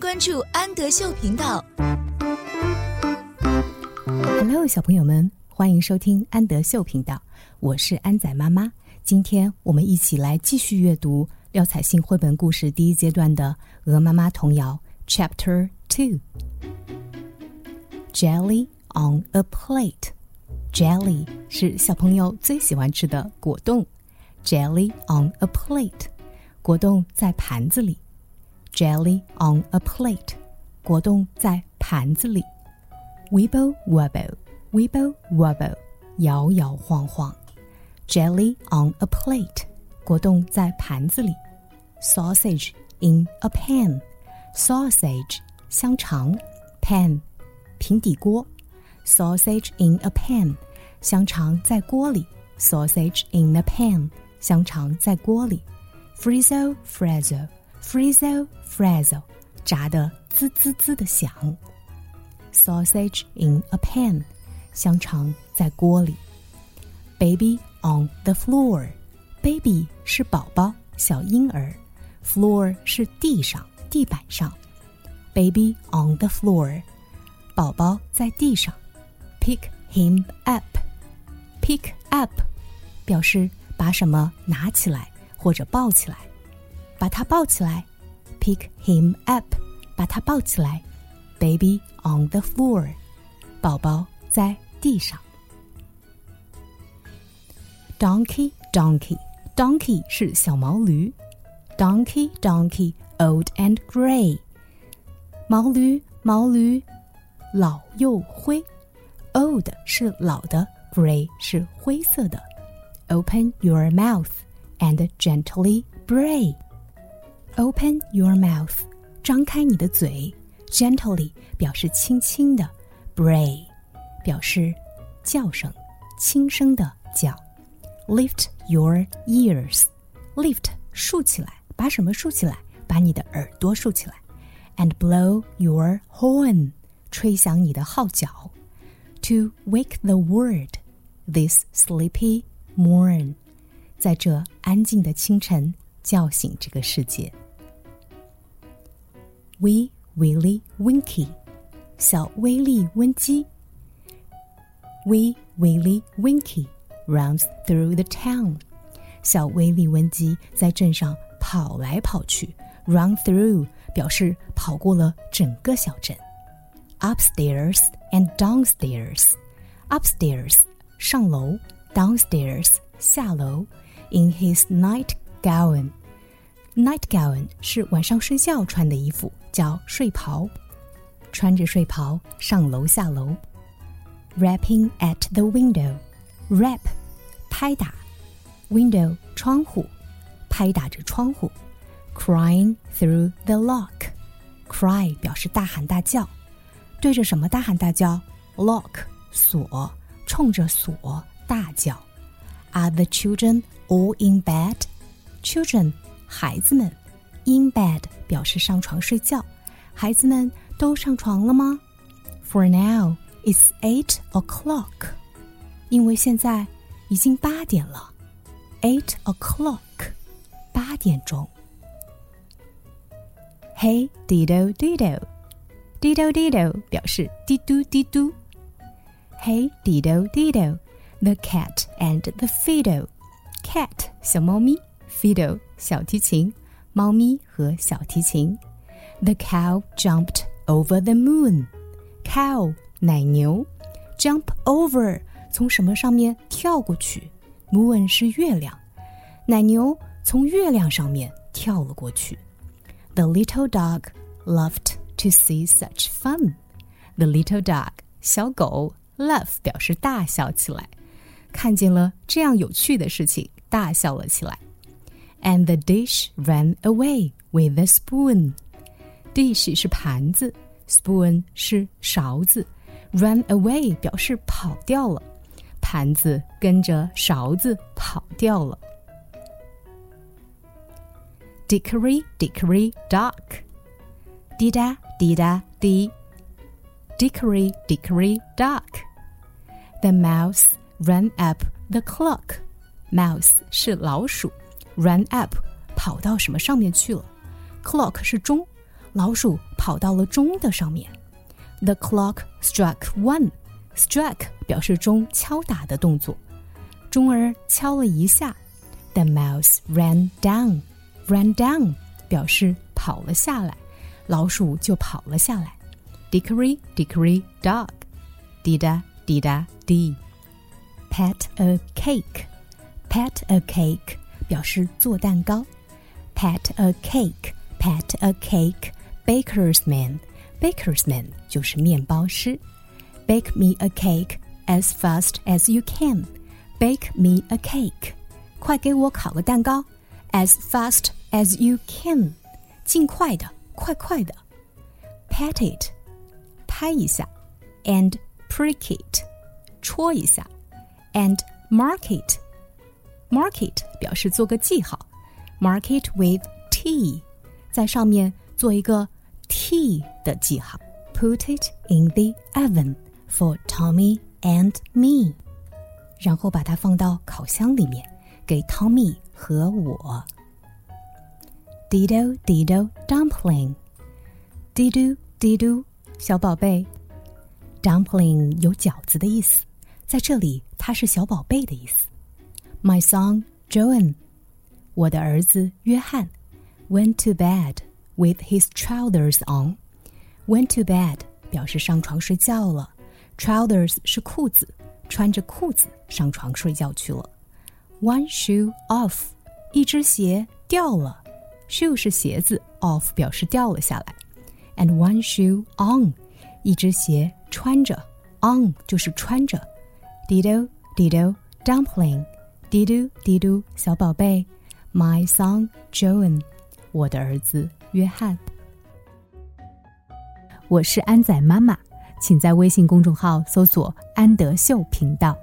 关注安德秀频道。Hello，小朋友们，欢迎收听安德秀频道，我是安仔妈妈。今天我们一起来继续阅读廖彩杏绘本故事第一阶段的《鹅妈妈童谣》Chapter Two。Jelly on a plate。Jelly 是小朋友最喜欢吃的果冻。Jelly on a plate，果冻在盘子里。Jelly on a plate，果冻在盘子里。Wibble wobble，wibble wobble，摇摇晃晃。Jelly on a plate，果冻在盘子里。Sausage in a pan，sausage 香肠，pan 平底锅。Sausage in a pan，香肠在锅里。Sausage in a pan，香肠在锅里。Frizzle frazzle。 Frizzle, frazzle，炸得滋滋滋的响。Sausage in a pan，香肠在锅里。Baby on the floor，baby 是宝宝，小婴儿。Floor 是地上，地板上。Baby on the floor，宝宝在地上。Pick him up，pick up 表示把什么拿起来或者抱起来。把他抱起来，pick him up，把他抱起来，baby on the floor，宝宝在地上。Donkey, donkey, donkey 是小毛驴，donkey, donkey, old and gray，毛驴，毛驴，老又灰，old 是老的，gray 是灰色的。Open your mouth and gently bray。 Open your mouth，张开你的嘴。Gently 表示轻轻的，Bray 表示叫声，轻声的叫。Lift your ears，lift 竖起来，把什么竖起来？把你的耳朵竖起来。And blow your horn，吹响你的号角。To wake the world this sleepy morn，在这安静的清晨。叫醒这个世界。 Wee Willie Winky，小威利温基。Wee Willie Winky runs through the town，小威利温基在镇上跑来跑去。Run through 表示跑过了整个小镇。Upstairs and downstairs。Upstairs 上楼，downstairs 下楼。In his night gown。Nightgown 是晚上睡觉穿的衣服， 叫睡袍。穿着睡袍上楼下楼。Rapping at the window，rap 拍打，window 窗户，拍打着窗户。Crying through the lock，cry 表示大喊大叫，对着什么大喊大叫？Lock 锁，冲着锁大叫。Are the children all in bed？Children，孩子们 ，in bed 表示上床睡觉。孩子们都上床了吗？For now, it's eight o'clock。因为现在已经八点了。Eight o'clock，八点钟。Hey dido dido，dido dido 表示滴嘟滴嘟。Hey dido dido，the cat and the fiddle。Cat 小猫咪。fiddle 小提琴， 猫咪和小提琴。The cow jumped over the moon. Cow 奶牛，jump over 从什么上面跳过去？Moon 是月亮，奶牛从月亮上面跳了过去。The little dog loved to see such fun. The little dog 小狗 laugh 表示大笑起来，看见了这样有趣的事情，大笑了起来。 And the dish ran away with the spoon. Dish 是盘子，spoon 是勺子。Run away 表示跑掉了，盘子跟着勺子跑掉了。Dickory dickory dock，滴答滴答滴。Dickory dickory dock. The mouse ran up the clock. Mouse 是老鼠。 Run up，跑到什么上面去了？Clock 是钟， 老鼠跑到了钟的上面。The clock struck one. Struck 表示钟敲打的动作，钟儿敲了一下。The mouse ran down. Ran down 表示跑了下来，老鼠就跑了下来。Dickory dickory dog. Dida dida dee. Pat a cake. Pat a cake 表示做蛋糕。Pat a cake. Pat a cake. Baker's man. Baker's man 就是面包师。Bake me a cake as fast as you can. Bake me a cake. 快给我烤个蛋糕。As fast as you can. 尽快的，快快的。Pat it. 拍一下。And prick it. 戳一下。And mark it. Mark it 表示做个记号。Mark it with T，在上面做一个 T 的记号。Put it in the oven for Tommy and me，然后把它放到烤箱里面，给 Tommy 和我。Dido dido dumpling，dido dido 小宝贝，dumpling 有饺子的意思，在这里它是小宝贝的意思。 my son John, 我的儿子约翰，went to bed with his trousers on. Went to bed 表示上床睡觉了，trousers 是裤子，穿着裤子上床睡觉去了。One shoe off，一只鞋掉了，shoe 是鞋子，off 表示掉了下来。And one shoe on，一只鞋穿着，on 就是穿着。Dido dido dumpling。滴嘟滴嘟小宝贝，My son Joan，我的儿子约翰。我是安仔妈妈，请在微信公众号搜索“安德秀频道”。